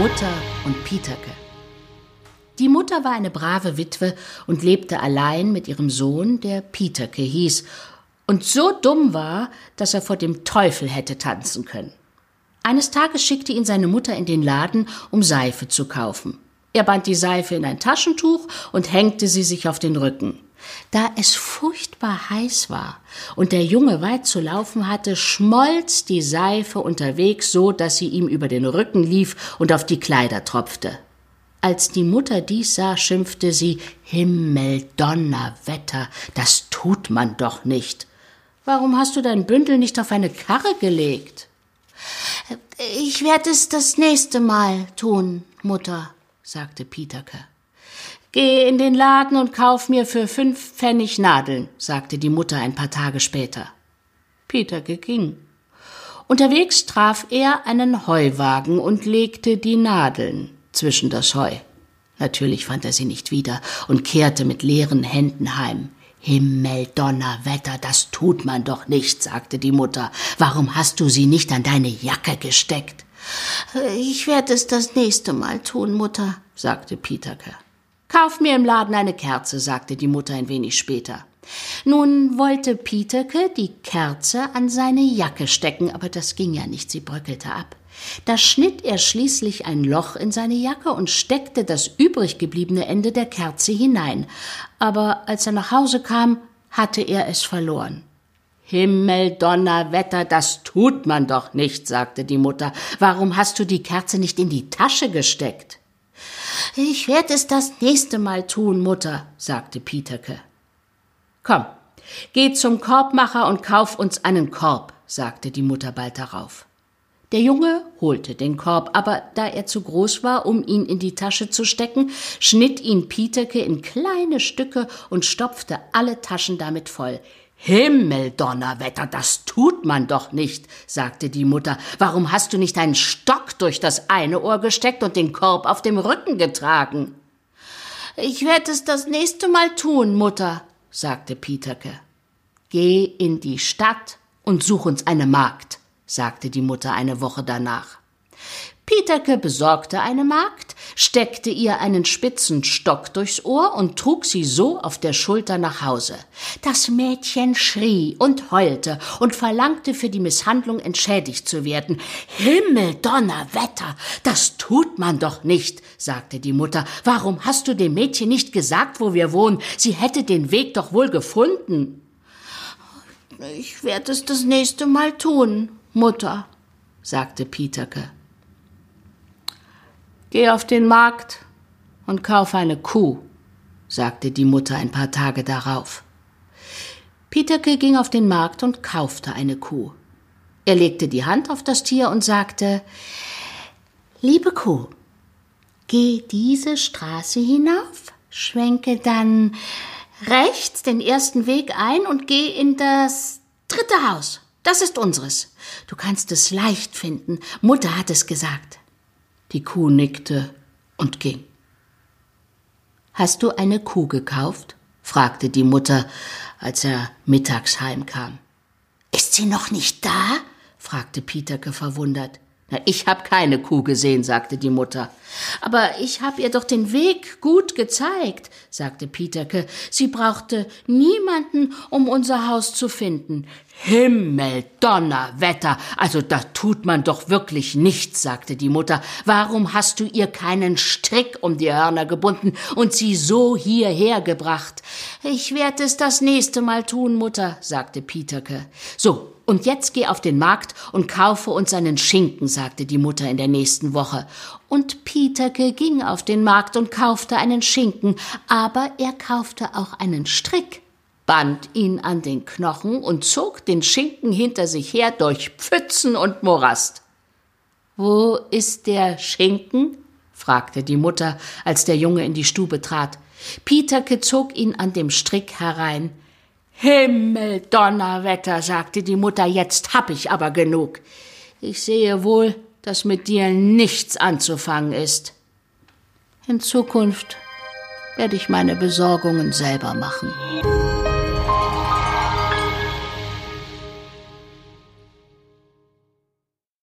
Mutter und Pieterke. Die Mutter war eine brave Witwe und lebte allein mit ihrem Sohn, der Pieterke hieß, und so dumm war, dass er vor dem Teufel hätte tanzen können. Eines Tages schickte ihn seine Mutter in den Laden, um Seife zu kaufen. Er band die Seife in ein Taschentuch und hängte sie sich auf den Rücken. Da es furchtbar heiß war und der Junge weit zu laufen hatte, schmolz die Seife unterwegs so, dass sie ihm über den Rücken lief und auf die Kleider tropfte. Als die Mutter dies sah, schimpfte sie Himmel, Donnerwetter, das tut man doch nicht. Warum hast du dein Bündel nicht auf eine Karre gelegt? Ich werde es das nächste Mal tun, Mutter, sagte Pieterke. Geh in den Laden und kauf mir für fünf Pfennig Nadeln, sagte die Mutter ein paar Tage später. Pieterke ging. Unterwegs traf er einen Heuwagen und legte die Nadeln zwischen das Heu. Natürlich fand er sie nicht wieder und kehrte mit leeren Händen heim. Himmel, Donnerwetter, das tut man doch nicht, sagte die Mutter. Warum hast du sie nicht an deine Jacke gesteckt? Ich werde es das nächste Mal tun, Mutter, sagte Pieterke. Kauf mir im Laden eine Kerze, sagte die Mutter ein wenig später. Nun wollte Pieterke die Kerze an seine Jacke stecken, aber das ging ja nicht, sie bröckelte ab. Da schnitt er schließlich ein Loch in seine Jacke und steckte das übrig gebliebene Ende der Kerze hinein. Aber als er nach Hause kam, hatte er es verloren. Himmel, Donnerwetter, das tut man doch nicht, sagte die Mutter. Warum hast du die Kerze nicht in die Tasche gesteckt? Ich werde es das nächste Mal tun, Mutter, sagte Pieterke. Komm, geh zum Korbmacher und kauf uns einen Korb, sagte die Mutter bald darauf. Der Junge holte den Korb, aber da er zu groß war, um ihn in die Tasche zu stecken, schnitt ihn Pieterke in kleine Stücke und stopfte alle Taschen damit voll. Himmeldonnerwetter, das tut man doch nicht, sagte die Mutter. Warum hast du nicht einen Stock durch das eine Ohr gesteckt und den Korb auf dem Rücken getragen? Ich werde es das nächste Mal tun, Mutter, sagte Pieterke. Geh in die Stadt und such uns eine Magd sagte die Mutter eine Woche danach. Pieterke besorgte eine Magd, steckte ihr einen spitzen Stock durchs Ohr und trug sie so auf der Schulter nach Hause. Das Mädchen schrie und heulte und verlangte für die Misshandlung entschädigt zu werden. Himmel, Donnerwetter, das tut man doch nicht, sagte die Mutter. Warum hast du dem Mädchen nicht gesagt, wo wir wohnen? Sie hätte den Weg doch wohl gefunden. Ich werde es das nächste Mal tun, Mutter, sagte Pieterke. Geh auf den Markt und kauf eine Kuh, sagte die Mutter ein paar Tage darauf. Pieterke ging auf den Markt und kaufte eine Kuh. Er legte die Hand auf das Tier und sagte Liebe Kuh, geh diese Straße hinauf, schwenke dann rechts den ersten Weg ein und geh in das dritte Haus. Das ist unseres. Du kannst es leicht finden. Mutter hat es gesagt. Die Kuh nickte und ging. Hast du eine Kuh gekauft? fragte die Mutter, als er mittags heimkam. Ist sie noch nicht da? fragte Pieterke verwundert. Na, ich hab keine Kuh gesehen, sagte die Mutter. Aber ich hab ihr doch den Weg gut gezeigt, sagte Pieterke. Sie brauchte niemanden, um unser Haus zu finden. Himmel, Donnerwetter, also da tut man doch wirklich nichts, sagte die Mutter. Warum hast du ihr keinen Strick um die Hörner gebunden und sie so hierher gebracht? Ich werde es das nächste Mal tun, Mutter, sagte Pieterke. So, und jetzt geh auf den Markt und kaufe uns einen Schinken, sagte die Mutter in der nächsten Woche. Und Pieterke ging auf den Markt und kaufte einen Schinken, aber er kaufte auch einen Strick, band ihn an den Knochen und zog den Schinken hinter sich her durch Pfützen und Morast. Wo ist der Schinken? fragte die Mutter, als der Junge in die Stube trat. Pieterke zog ihn an dem Strick herein. Himmel, Donnerwetter, sagte die Mutter, jetzt hab ich aber genug. Ich sehe wohl, dass mit dir nichts anzufangen ist. In Zukunft werde ich meine Besorgungen selber machen.